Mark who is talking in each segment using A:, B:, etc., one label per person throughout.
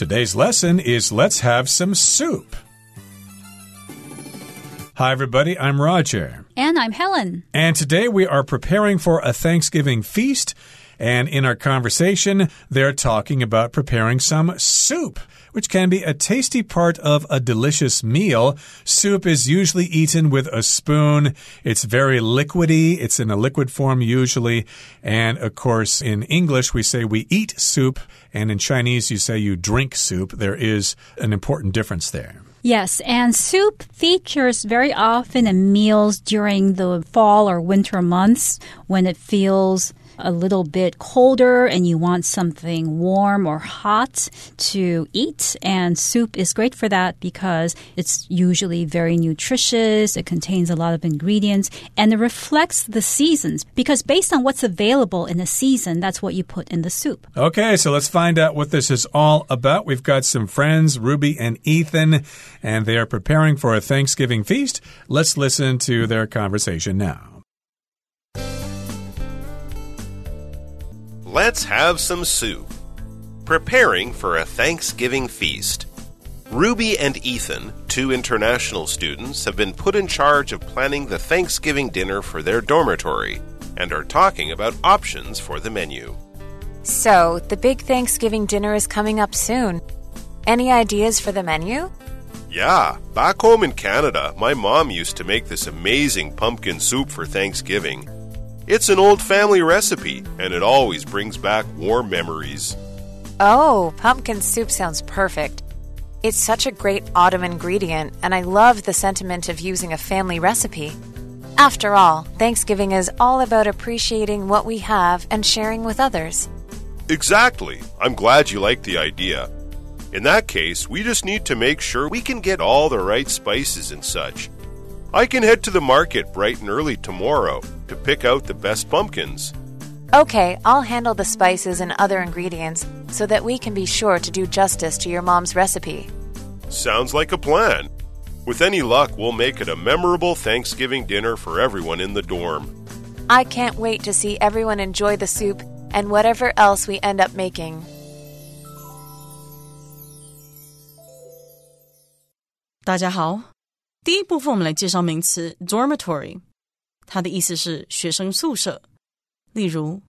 A: Today's lesson is Let's Have Some Soup. Hi, everybody. I'm Roger.
B: And I'm Helen.
A: And today we are preparing for a Thanksgiving feast. And in our conversation, they're talking about preparing some soup which can be a tasty part of a delicious meal. Soup is usually eaten with a spoon. It's very liquidy. It's in a liquid form usually. And of course, in English, we say we eat soup. And in Chinese, you say you drink soup. There is an important difference there.
B: Yes, and soup features very often in meals during the fall or winter months when it feels a little bit colder and you want something warm or hot to eat. And soup is great for that because it's usually very nutritious. It contains a lot of ingredients and it reflects the seasons because based on what's available in the season, that's what you put in the soup.
A: Okay, so let's find out what this is all about. We've got some friends, Ruby and Ethan, and they are preparing for a Thanksgiving feast. Let's listen to their conversation now.
C: Let's have some soup. Preparing for a Thanksgiving feast. Ruby and Ethan, two international students, have been put in charge of planning the Thanksgiving dinner for their dormitory and are talking about options for the menu.
D: So, the big Thanksgiving dinner is coming up soon. Any ideas for the menu?
C: Yeah, back home in Canada, my mom used to make this amazing pumpkin soup for Thanksgiving. It's an old family recipe, and it always brings back warm memories.
D: Oh, pumpkin soup sounds perfect. It's such a great autumn ingredient, and I love the sentiment of using a family recipe. After all, Thanksgiving is all about appreciating what we have and sharing with others.
C: Exactly. I'm glad you like the idea. In that case, we just need to make sure we can get all the right spices and such. I can head to the market bright and early tomorrow to pick out the best pumpkins.
D: Okay, I'll handle the spices and other ingredients so that we can be sure to do justice to your mom's recipe.
C: Sounds like a plan. With any luck, we'll make it a memorable Thanksgiving dinner for everyone in the dorm.
D: I can't wait to see everyone enjoy the soup and whatever else we end up making.
E: 大家好， 第一部分我们来介绍名词 dormitory，它的意思是学生宿舍。例如，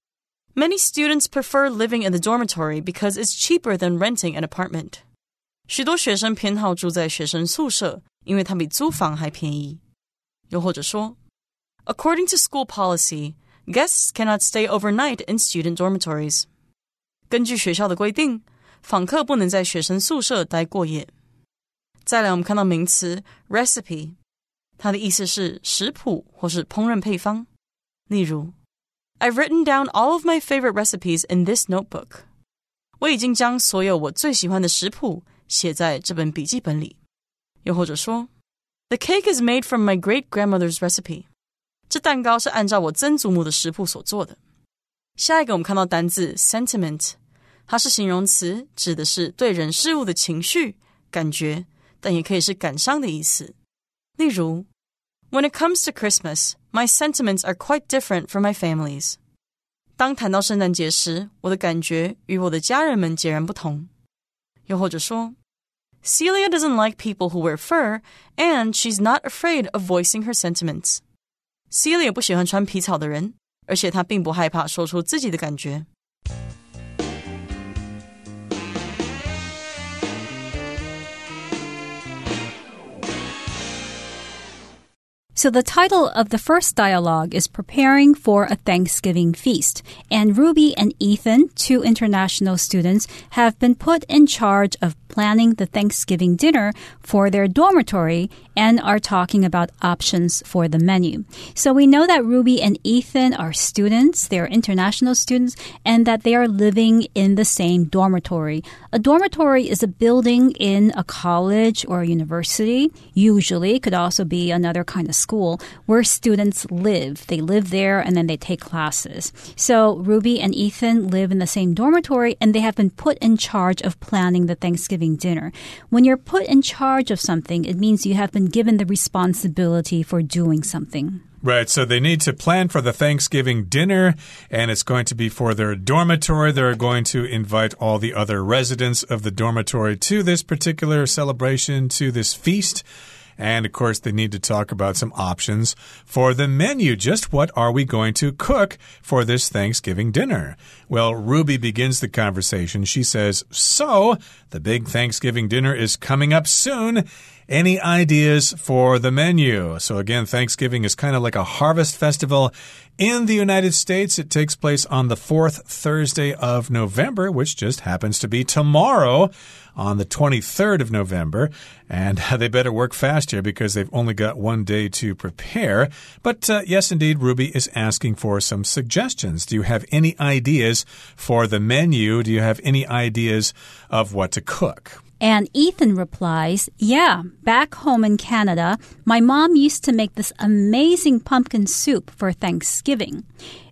E: Many students prefer living in the dormitory because it's cheaper than renting an apartment。许多学生偏好住在学生宿舍，因为它比租房还便宜。又或者说，According to school policy, guests cannot stay overnight in student dormitories。根据学校的规定，访客不能在学生宿舍待过夜。 再来，我们看到名词 recipe，它的意思是食谱或是烹饪配方。例如，I've written down all of my favorite recipes in this notebook。我已经将所有我最喜欢的食谱写在这本笔记本里。又或者说，The cake is made from my great grandmother's recipe。这蛋糕是按照我曾祖母的食谱所做的。下一个，我们看到单字 sentiment，它是形容词，指的是对人事物的情绪、感觉。 但也可以是感伤的意思。例如，When it comes to Christmas, my sentiments are quite different from my family's。当谈到圣诞节时，我的感觉与我的家人们截然不同。又或者说，Celia doesn't like people who wear fur, and she's not afraid of voicing her sentiments。Celia 不喜欢穿皮草的人，而且她并不害怕说出自己的感觉。
B: So the title of the first dialogue is Preparing for a Thanksgiving Feast. And Ruby and Ethan, two international students, have been put in charge of planning the Thanksgiving dinner for their dormitory and are talking about options for the menu. So we know that Ruby and Ethan are students, they are international students, and that they are living in the same dormitory. A dormitory is a building in a college or a university, usually, it could also be another kind of school, where students live. They live there and then they take classes. So Ruby and Ethan live in the same dormitory and they have been put in charge of planning the Thanksgiving Thanksgiving dinner. When you're put in charge of something, it means you have been given the responsibility for doing something.
A: Right, so they need to plan for the Thanksgiving dinner, and it's going to be for their dormitory. They're going to invite all the other residents of the dormitory to this particular celebration, to this feast. And of course, they need to talk about some options for the menu. Just what are we going to cook for this Thanksgiving dinner? Well, Ruby begins the conversation. She says, So, the big Thanksgiving dinner is coming up soon. Any ideas for the menu? So, again, Thanksgiving is kind of like a harvest festival. In the United States, it takes place on the fourth Thursday of November, which just happens to be tomorrow on the 23rd of November. And they better work fast here because they've only got one day to prepare. But uh, yes, indeed, Ruby is asking for some suggestions. Do you have any ideas for the menu? Do you have any ideas of what to cook?
B: And Ethan replies, Yeah, back home in Canada, my mom used to make this amazing pumpkin soup for Thanksgiving.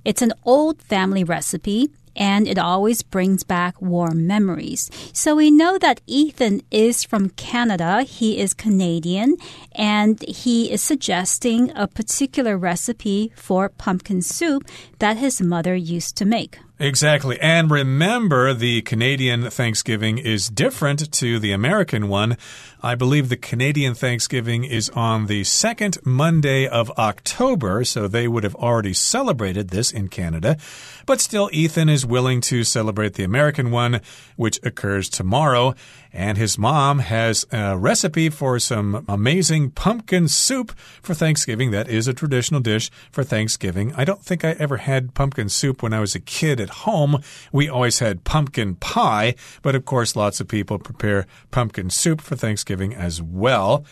B: It's an old family recipe and it always brings back warm memories. So we know that Ethan is from Canada. He is Canadian and he is suggesting a particular recipe for pumpkin soup that his mother used to make.
A: Exactly. And remember, the Canadian Thanksgiving is different to the American one. I believe the Canadian Thanksgiving is on the second Monday of October, so they would have already celebrated this in Canada. But still, Ethan is willing to celebrate the American one, which occurs tomorrow. And his mom has a recipe for some amazing pumpkin soup for Thanksgiving. That is a traditional dish for Thanksgiving. I don't think I ever had pumpkin soup when I was a kid at home. We always had pumpkin pie, but of course, lots of people prepare pumpkin soup for Thanksgiving as well.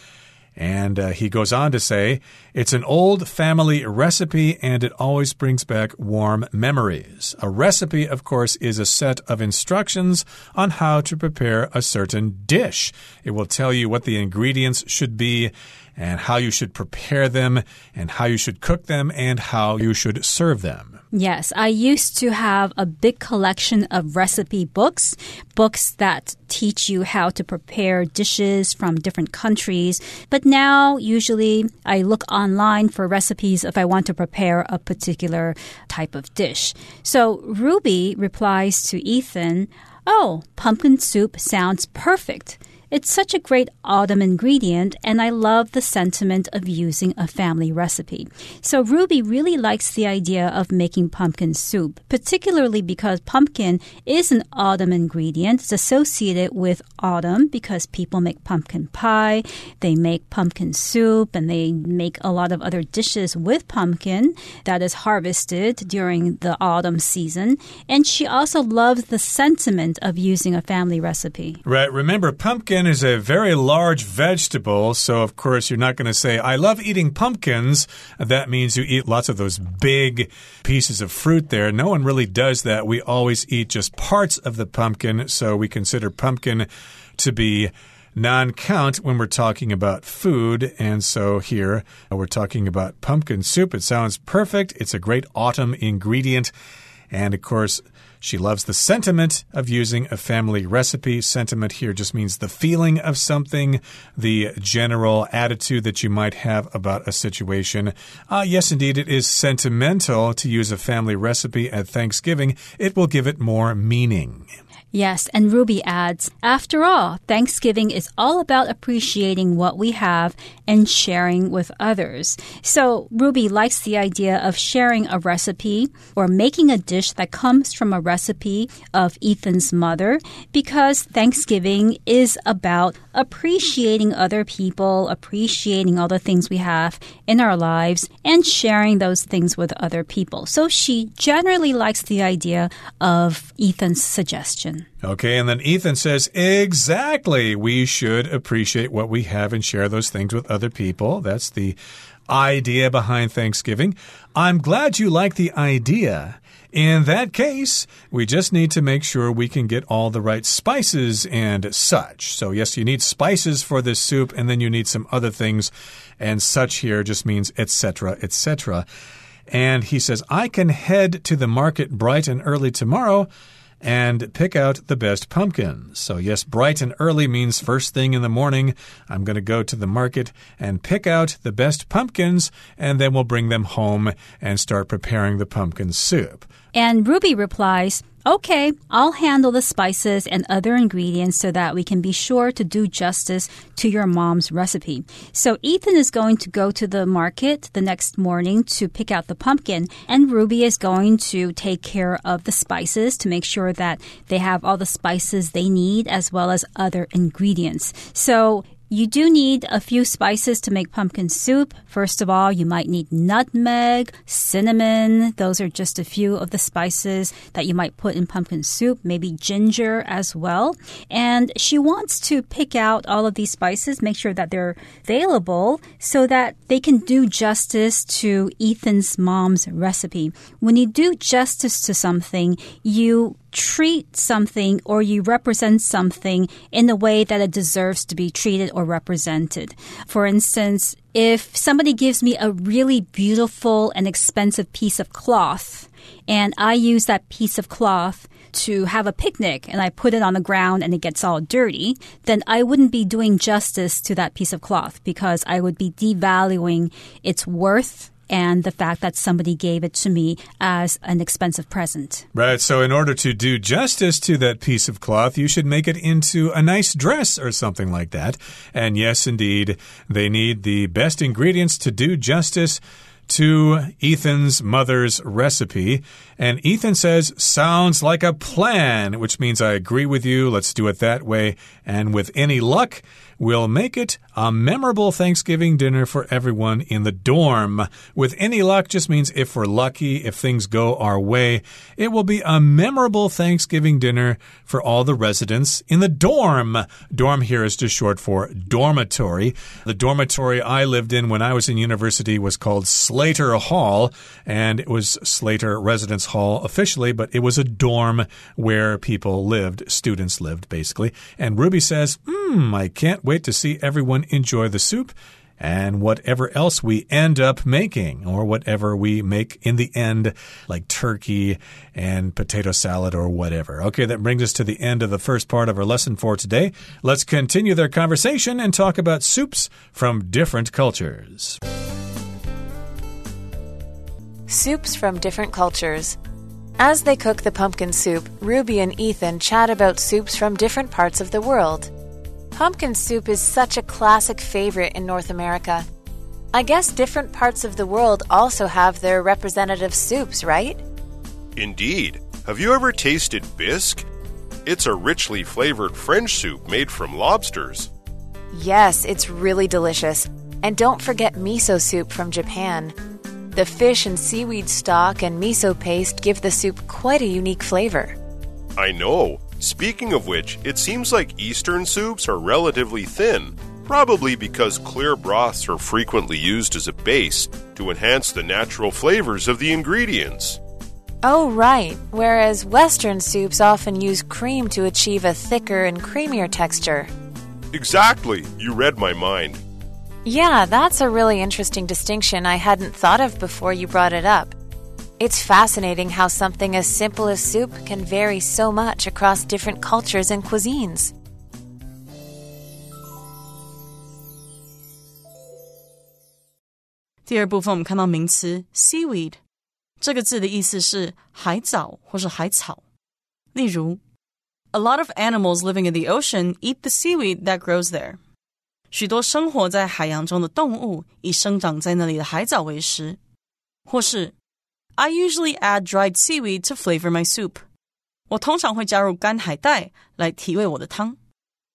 A: And uh, he goes on to say, it's an old family recipe and it always brings back warm memories. A recipe, of course, is a set of instructions on how to prepare a certain dish. It will tell you what the ingredients should be and how you should prepare them and how you should cook them and how you should serve them.
B: Yes, I used to have a big collection of recipe books, books that teach you how to prepare dishes from different countries. But now, usually, I look online for recipes if I want to prepare a particular type of dish. So, Ruby replies to Ethan, Oh, pumpkin soup sounds perfect. It's such a great autumn ingredient, and I love the sentiment of using a family recipe. So, Ruby really likes the idea of making pumpkin soup, particularly because pumpkin is an autumn ingredient. It's associated with autumn because people make pumpkin pie, they make pumpkin soup, and they make a lot of other dishes with pumpkin that is harvested during the autumn season. And she also loves the sentiment of using a family recipe.
A: Right. Remember, pumpkin pumpkin is a very large vegetable, so of course you're not going to say, I love eating pumpkins. That means you eat lots of those big pieces of fruit there. No one really does that. We always eat just parts of the pumpkin, so we consider pumpkin to be non count when we're talking about food. And so here we're talking about pumpkin soup. It sounds perfect. It's a great autumn ingredient. And of course, she loves the sentiment of using a family recipe. Sentiment here just means the feeling of something, the general attitude that you might have about a situation. Uh, yes, indeed, it is sentimental to use a family recipe at Thanksgiving. It will give it more meaning.
B: Yes, and Ruby adds, after all, Thanksgiving is all about appreciating what we have and sharing with others. So Ruby likes the idea of sharing a recipe or making a dish that comes from a recipe of Ethan's mother because Thanksgiving is about appreciating other people, appreciating all the things we have in our lives, and sharing those things with other people. So she generally likes the idea of Ethan's suggestion.
A: Okay, and then Ethan says, exactly. We should appreciate what we have and share those things with other people. That's the idea behind Thanksgiving. I'm glad you like the idea. In that case, we just need to make sure we can get all the right spices and such. So, yes, you need spices for this soup, and then you need some other things, and such here just means etc., etc. And he says, I can head to the market bright and early tomorrow and pick out the best pumpkins. So, yes, bright and early means first thing in the morning. I'm going to go to the market and pick out the best pumpkins, and then we'll bring them home and start preparing the pumpkin soup.
B: And Ruby replies, Okay, I'll handle the spices and other ingredients so that we can be sure to do justice to your mom's recipe. So Ethan is going to go to the market the next morning to pick out the pumpkin, and Ruby is going to take care of the spices to make sure that they have all the spices they need as well as other ingredients. So you do need a few spices to make pumpkin soup. First of all, you might need nutmeg, cinnamon. Those are just a few of the spices that you might put in pumpkin soup, maybe ginger as well. And she wants to pick out all of these spices, make sure that they're available so that they can do justice to Ethan's mom's recipe. When you do justice to something, you treat something or you represent something in the way that it deserves to be treated or represented. For instance, if somebody gives me a really beautiful and expensive piece of cloth, and I use that piece of cloth to have a picnic and I put it on the ground and it gets all dirty, then I wouldn't be doing justice to that piece of cloth because I would be devaluing its worth and the fact that somebody gave it to me as an expensive present.
A: Right. So, in order to do justice to that piece of cloth, you should make it into a nice dress or something like that. And yes, indeed, they need the best ingredients to do justice to Ethan's mother's recipe. And Ethan says, Sounds like a plan, which means I agree with you. Let's do it that way. And with any luck, we'll make it a memorable Thanksgiving dinner for everyone in the dorm. With any luck just means if we're lucky, if things go our way, it will be a memorable Thanksgiving dinner for all the residents in the dorm. Dorm here is just short for dormitory. The dormitory I lived in when I was in university was called Slater Hall, and it was Slater Residence Hall officially, but it was a dorm where people lived, students lived, basically. And Ruby says, Hmm, I can't wait to see everyone enjoy the soup and whatever else we end up making, or whatever we make in the end, like turkey and potato salad or whatever. Okay, that brings us to the end of the first part of our lesson for today. Let's continue their conversation and talk about soups from different cultures.
D: Soups from different cultures. As they cook the pumpkin soup, Ruby and Ethan chat about soups from different parts of the world. Pumpkin soup is such a classic favorite in North America. I guess different parts of the world also have their representative soups, right?
C: Indeed. Have you ever tasted bisque? It's a richly flavored French soup made from lobsters.
D: Yes, it's really delicious. And don't forget miso soup from Japan. The fish and seaweed stock and miso paste give the soup quite a unique flavor.
C: I know. Speaking of which, it seems like Eastern soups are relatively thin, probably because clear broths are frequently used as a base to enhance the natural flavors of the ingredients.
D: Oh, right. Whereas Western soups often use cream to achieve a thicker and creamier texture.
C: Exactly. You read my mind.
D: Yeah, that's a really interesting distinction I hadn't thought of before you brought it up. It's fascinating how something as simple as soup can vary so much across different cultures and cuisines.
E: 第二部分我们看到名词 seaweed 这个字的意思是海藻或是海草。例如，A lot of animals living in the ocean eat the seaweed that grows there。许多生活在海洋中的动物以生长在那里的海藻为食，或是 I usually add dried seaweed to flavor my soup. 我通常会加入干海带来提味我的汤。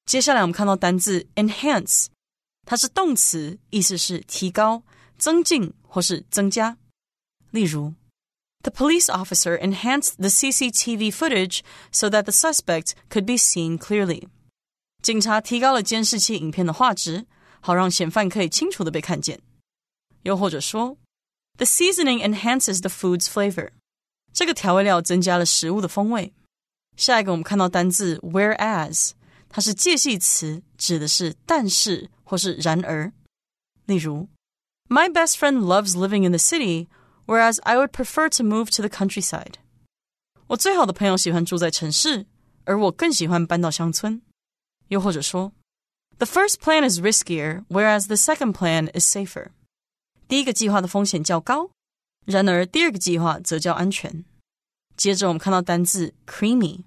E: 接下来我们看到单字 enhance，它是动词，意思是提高、增进或是增加。例如，The police officer enhanced the CCTV footage so that the suspect could be seen clearly。警察提高了监视器影片的画质，好让嫌犯可以清楚的被看见。又或者说。 the seasoning enhances the food's flavor. 这个调味料增加了食物的风味。下一个我们看到单字 whereas，它是介系词，指的是但是或是然而。例如，My best friend loves living in the city, whereas I would prefer to move to the countryside. 我最好的朋友喜欢住在城市，而我更喜欢搬到乡村。又或者说，The first plan is riskier, whereas the second plan is safer。 第一个计划的风险较高，然而第二个计划则较安全。接着我们看到单字 creamy，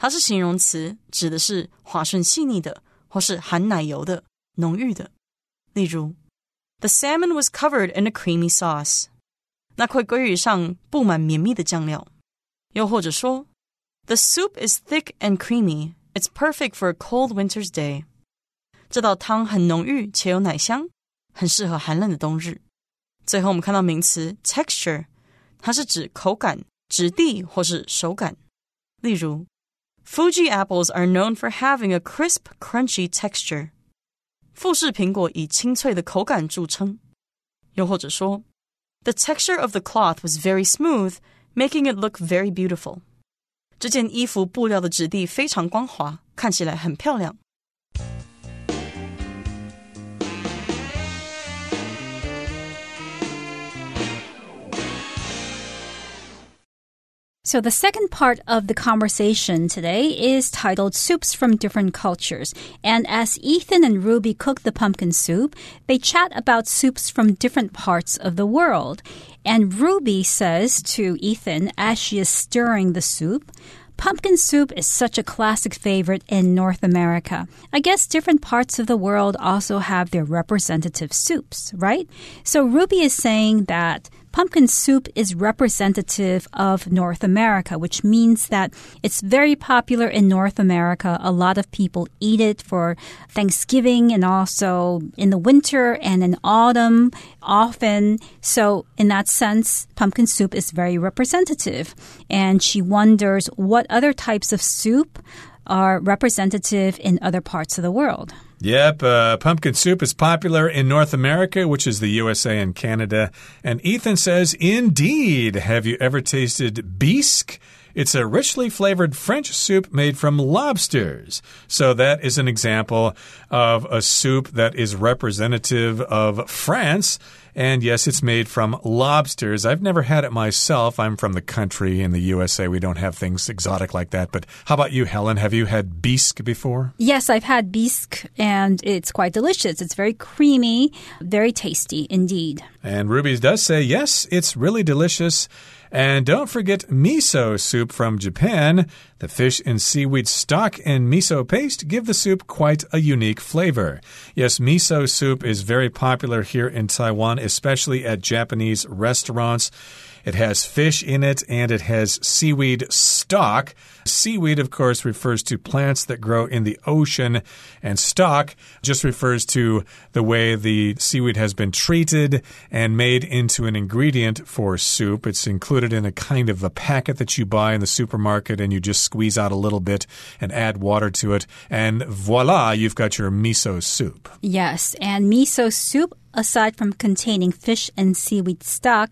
E: 它是形容词，指的是滑顺细腻的，或是含奶油的、浓郁的。例如，The salmon was covered in a creamy sauce。那块鲑鱼上布满绵密的酱料。又或者说，The soup is thick and creamy. It's perfect for a cold winter's day. 这道汤很浓郁且有奶香，很适合寒冷的冬日。最后，我们看到名词 texture，它是指口感、质地或是手感。例如，Fuji apples are known for having a crisp, crunchy texture. 富士苹果以清脆的口感着称。又或者说，The texture of the cloth was very smooth, making it look very beautiful. 这件衣服布料的质地非常光滑，看起来很漂亮。
B: So, the second part of the conversation today is titled Soups from Different Cultures. And as Ethan and Ruby cook the pumpkin soup, they chat about soups from different parts of the world. And Ruby says to Ethan as she is stirring the soup, Pumpkin soup is such a classic favorite in North America. I guess different parts of the world also have their representative soups, right? So Ruby is saying that pumpkin soup is representative of North America, which means that it's very popular in North America. A lot of people eat it for Thanksgiving and also in the winter and in autumn often. So, in that sense, pumpkin soup is very representative. And she wonders what other types of soup are representative in other parts of the world.
A: Yep, uh, pumpkin soup is popular in North America, which is the USA and Canada. And Ethan says, Indeed. Have you ever tasted bisque? It's a richly flavored French soup made from lobsters. So that is an example of a soup that is representative of France. And yes, it's made from lobsters. I've never had it myself. I'm from the country in the USA. We don't have things exotic like that. But how about you, Helen? Have you had bisque before?
B: Yes, I've had bisque, and it's quite delicious. It's very creamy, very tasty indeed.
A: And Ruby does say, yes, it's really delicious. And don't forget miso soup from Japan. The fish and seaweed stock and miso paste give the soup quite a unique flavor. Yes, miso soup is very popular here in Taiwan, especially at Japanese restaurants. It has fish in it and it has seaweed stock. Seaweed, of course, refers to plants that grow in the ocean, and stock just refers to the way the seaweed has been treated and made into an ingredient for soup. It's included in a kind of a packet that you buy in the supermarket, and you just squeeze out a little bit and add water to it, and voila, you've got your miso soup.
B: Yes, and miso soup aside from containing fish and seaweed stock,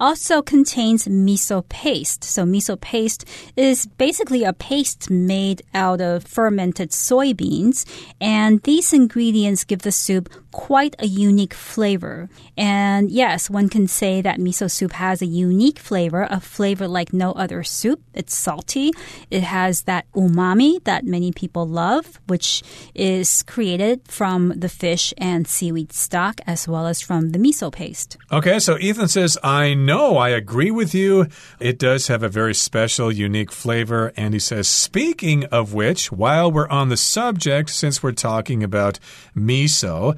B: also contains miso paste. So miso paste is basically a paste made out of fermented soybeans. And these ingredients give the soup quite a unique flavor. And yes, one can say that miso soup has a unique flavor, a flavor like no other soup. It's salty. It has that umami that many people love, which is created from the fish and seaweed stock as well as from the miso paste.
A: Okay, so Ethan says, I know I agree with you. It does have a very special, unique flavor. And he says, speaking of which, while we're on the subject, since we're talking about miso,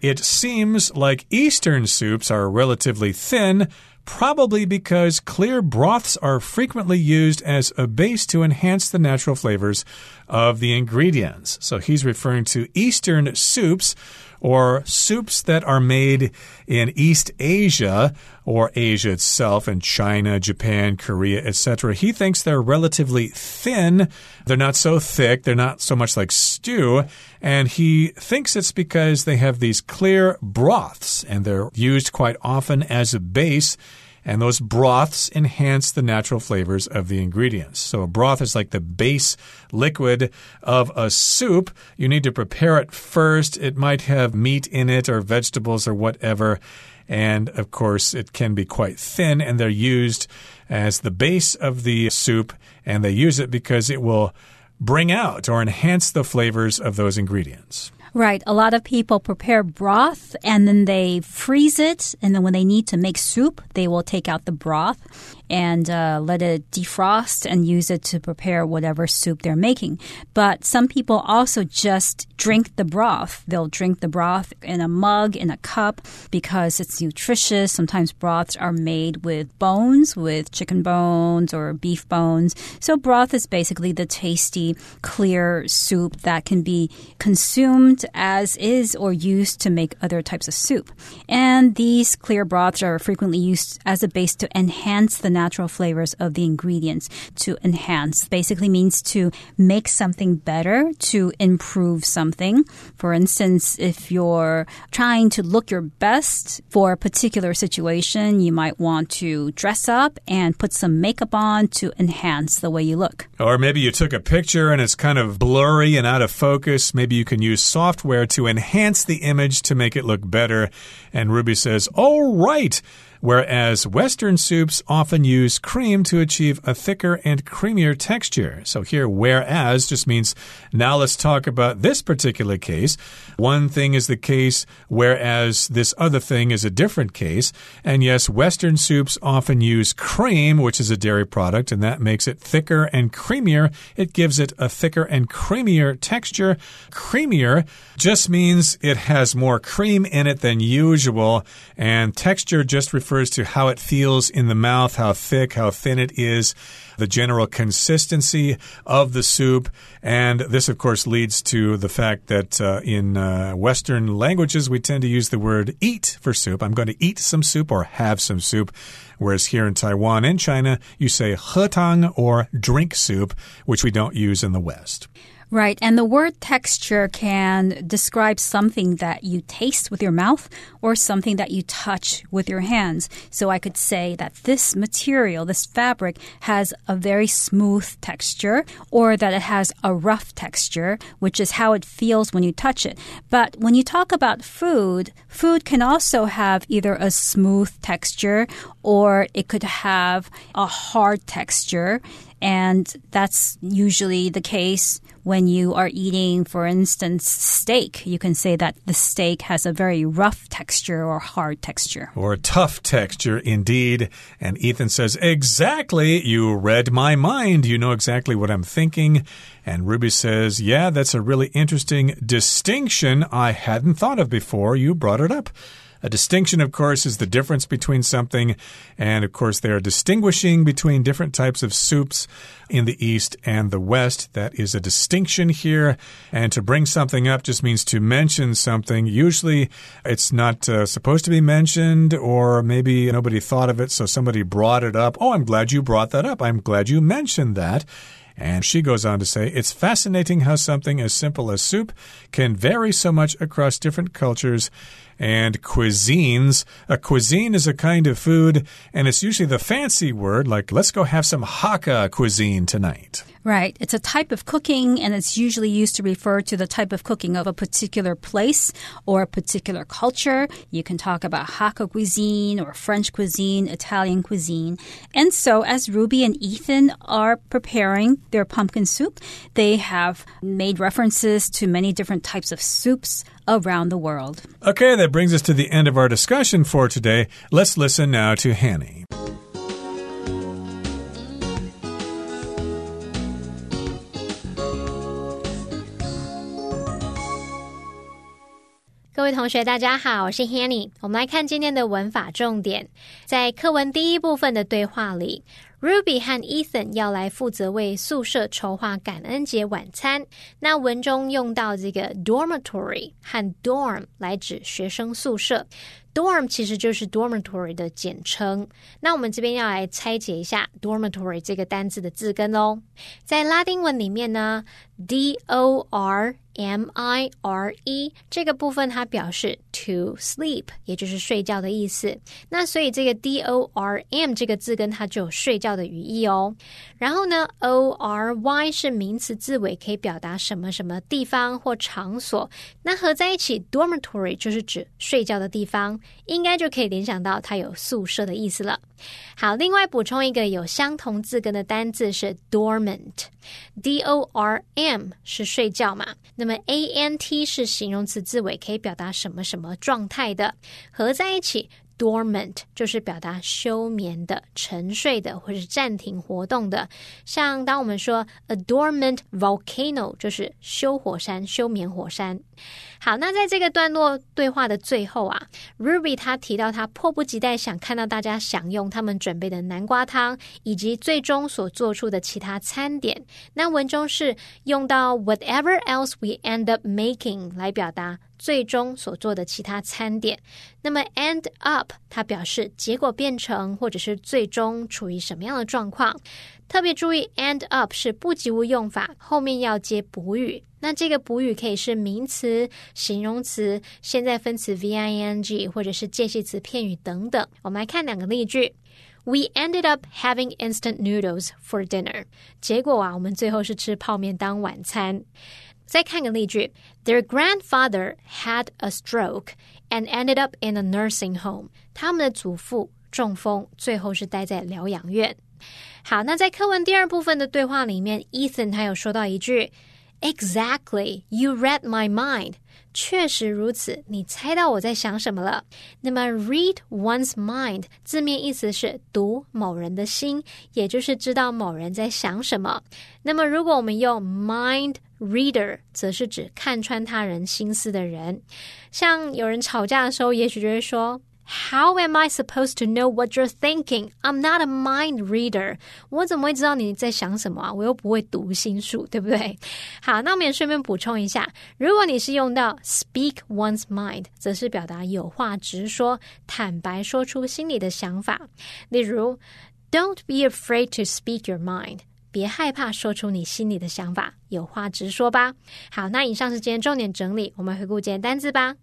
A: it seems like Eastern soups are relatively thin probably because clear broths are frequently used as a base to enhance the natural flavors of the ingredients. So he's referring to Eastern soups or soups that are made in East Asia or Asia itself and China, Japan, Korea, etc. He thinks they're relatively thin. They're not so thick. They're not so much like stew. And he thinks it's because they have these clear broths and they're used quite often as a base and those broths enhance the natural flavors of the ingredients. So a broth is like the base liquid of a soup. You need to prepare it first. It might have meat in it or vegetables or whatever. And of course, it can be quite thin, and they're used as the base of the soup. And they use it because it will bring out or enhance the flavors of those ingredients.
B: Right. A lot of people prepare broth and then they freeze it. And then when they need to make soup, they will take out the broth and uh, let it defrost and use it to prepare whatever soup they're making. But some people also just drink the broth. They'll drink the broth in a mug, in a cup, because it's nutritious. Sometimes broths are made with bones, with chicken bones or beef bones. So broth is basically the tasty, clear soup that can be consumed as is or used to make other types of soup. And these clear broths are frequently used as a base to enhance the natural flavors of the ingredients to enhance. Basically means to make something better, to improve something. For instance, if you're trying to look your best for a particular situation, you might want to dress up and put some makeup on to enhance the way you look.
A: Or maybe you took a picture and it's kind of blurry and out of focus. Maybe you can use software to enhance the image to make it look better. And Ruby says, All right whereas Western soups often use cream to achieve a thicker and creamier texture. So here, whereas just means now let's talk about this particular case. One thing is the case, whereas this other thing is a different case. And yes, Western soups often use cream, which is a dairy product, and that makes it thicker and creamier. It gives it a thicker and creamier texture. Creamier just means it has more cream in it than usual, and texture just refers refers to how it feels in the mouth, how thick, how thin it is, the general consistency of the soup. And this, of course, leads to the fact that uh, in uh, Western languages, we tend to use the word eat for soup. I'm going to eat some soup or have some soup. Whereas here in Taiwan and China, you say he tang or drink soup, which we don't use in the West.
B: Right. And the word texture can describe something that you taste with your mouth or something that you touch with your hands. So I could say that this material, this fabric, has a very smooth texture or that it has a rough texture, which is how it feels when you touch it. But when you talk about food, food can also have either a smooth texture or it could have a hard texture. And that's usually the case when you are eating, for instance, steak. You can say that the steak has a very rough texture or hard texture.
A: Or tough texture, indeed. And Ethan says, Exactly. You read my mind. You know exactly what I'm thinking. And Ruby says, Yeah, that's a really interesting distinction I hadn't thought of before. You brought it up. A distinction, of course, is the difference between something, and of course, they are distinguishing between different types of soups in the East and the West. That is a distinction here. And to bring something up just means to mention something. Usually, it's not uh, supposed to be mentioned, or maybe nobody thought of it, so somebody brought it up. Oh, I'm glad you brought that up. I'm glad you mentioned that. And she goes on to say, It's fascinating how something as simple as soup can vary so much across different cultures and cuisines. A cuisine is a kind of food, and it's usually the fancy word, like, let's go have some Hakka cuisine tonight.
B: Right. It's a type of cooking, and it's usually used to refer to the type of cooking of a particular place or a particular culture. You can talk about Hakka cuisine or French cuisine, Italian cuisine. And so, as Ruby and Ethan are preparing their pumpkin soup, they have made references to many different types of soups around the world.
A: Okay, that brings us to the end of our discussion for today. Let's listen now to Hanny.
F: 各位同学，大家好，我是 Hanny。我们来看今天的文法重点，在课文第一部分的对话里 ，Ruby 和 Ethan 要来负责为宿舍筹划感恩节晚餐。那文中用到这个 dormitory 和 dorm 来指学生宿舍。Dorm 其实就是 dormitory 的简称。那我们这边要来拆解一下 dormitory 这个单字的字根哦。在拉丁文里面呢，d o r m i r e 这个部分它表示 to sleep，也就是睡觉的意思。那所以这个 d o r m 这个字根它就有睡觉的语义哦。然后呢，o r y 是名词字尾，可以表达什么什么地方或场所。那合在一起，dormitory 就是指睡觉的地方。应该就可以联想到它有宿舍的意思了。好，另外补充一个有相同字根的单字是 dormant，d o r m 是睡觉嘛，那那么 a n t 是形容词字尾，可以表达什么什么状态的，合在一起。dormant 就是表达休眠的、沉睡的，或是暂停活动的。像当我们说 a dormant volcano，就是休火山、休眠火山。好，那在这个段落对话的最后啊，Ruby 他提到他迫不及待想看到大家享用他们准备的南瓜汤，以及最终所做出的其他餐点。那文中是用到 whatever else we end up making 来表达。最终所做的其他餐点，那么 end up 它表示结果变成或者是最终处于什么样的状况。特别注意 end up 是不及物用法，后面要接补语。那这个补语可以是名词、形容词、现在分词 v i n g，或者是介系词、片语等等。我们来看两个例句：We ended up having instant noodles for dinner。结果啊，我们最后是吃泡面当晚餐。再看个例句：Their grandfather had a stroke and ended up in a nursing home。他们的祖父中风，最后是待在疗养院。好，那在课文第二部分的对话里面，Ethan 他有说到一句：“Exactly, you read my mind。”确实如此，你猜到我在想什么了。那么，read one's mind 字面意思是读某人的心，也就是知道某人在想什么。那么，如果我们用 mind reader，则是指看穿他人心思的人。像有人吵架的时候，也许就会说。How am I supposed to know what you're thinking? I'm not a mind reader. 我怎么会知道你在想什么啊？我又不会读心术，对不对？好，那我们也顺便补充一下，如果你是用到 speak one's mind，则是表达有话直说，坦白说出心里的想法。例如，Don't be afraid to speak your mind. 别害怕说出你心里的想法，有话直说吧。好，那以上是今天重点整理，我们回顾今天单字吧。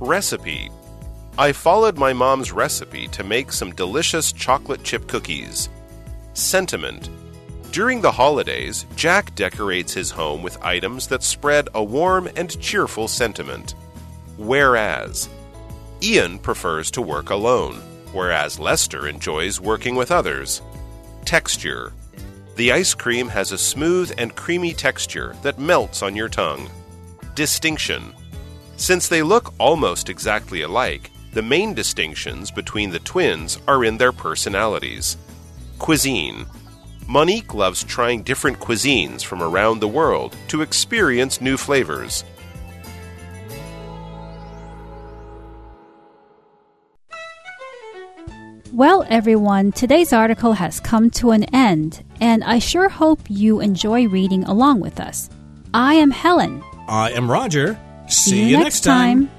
C: Recipe I followed my mom's recipe to make some delicious chocolate chip cookies. Sentiment During the holidays, Jack decorates his home with items that spread a warm and cheerful sentiment. Whereas Ian prefers to work alone, whereas Lester enjoys working with others. Texture The ice cream has a smooth and creamy texture that melts on your tongue. Distinction since they look almost exactly alike, the main distinctions between the twins are in their personalities. Cuisine Monique loves trying different cuisines from around the world to experience new flavors.
B: Well, everyone, today's article has come to an end, and I sure hope you enjoy reading along with us. I am Helen.
A: I am Roger.
B: See, you, next time.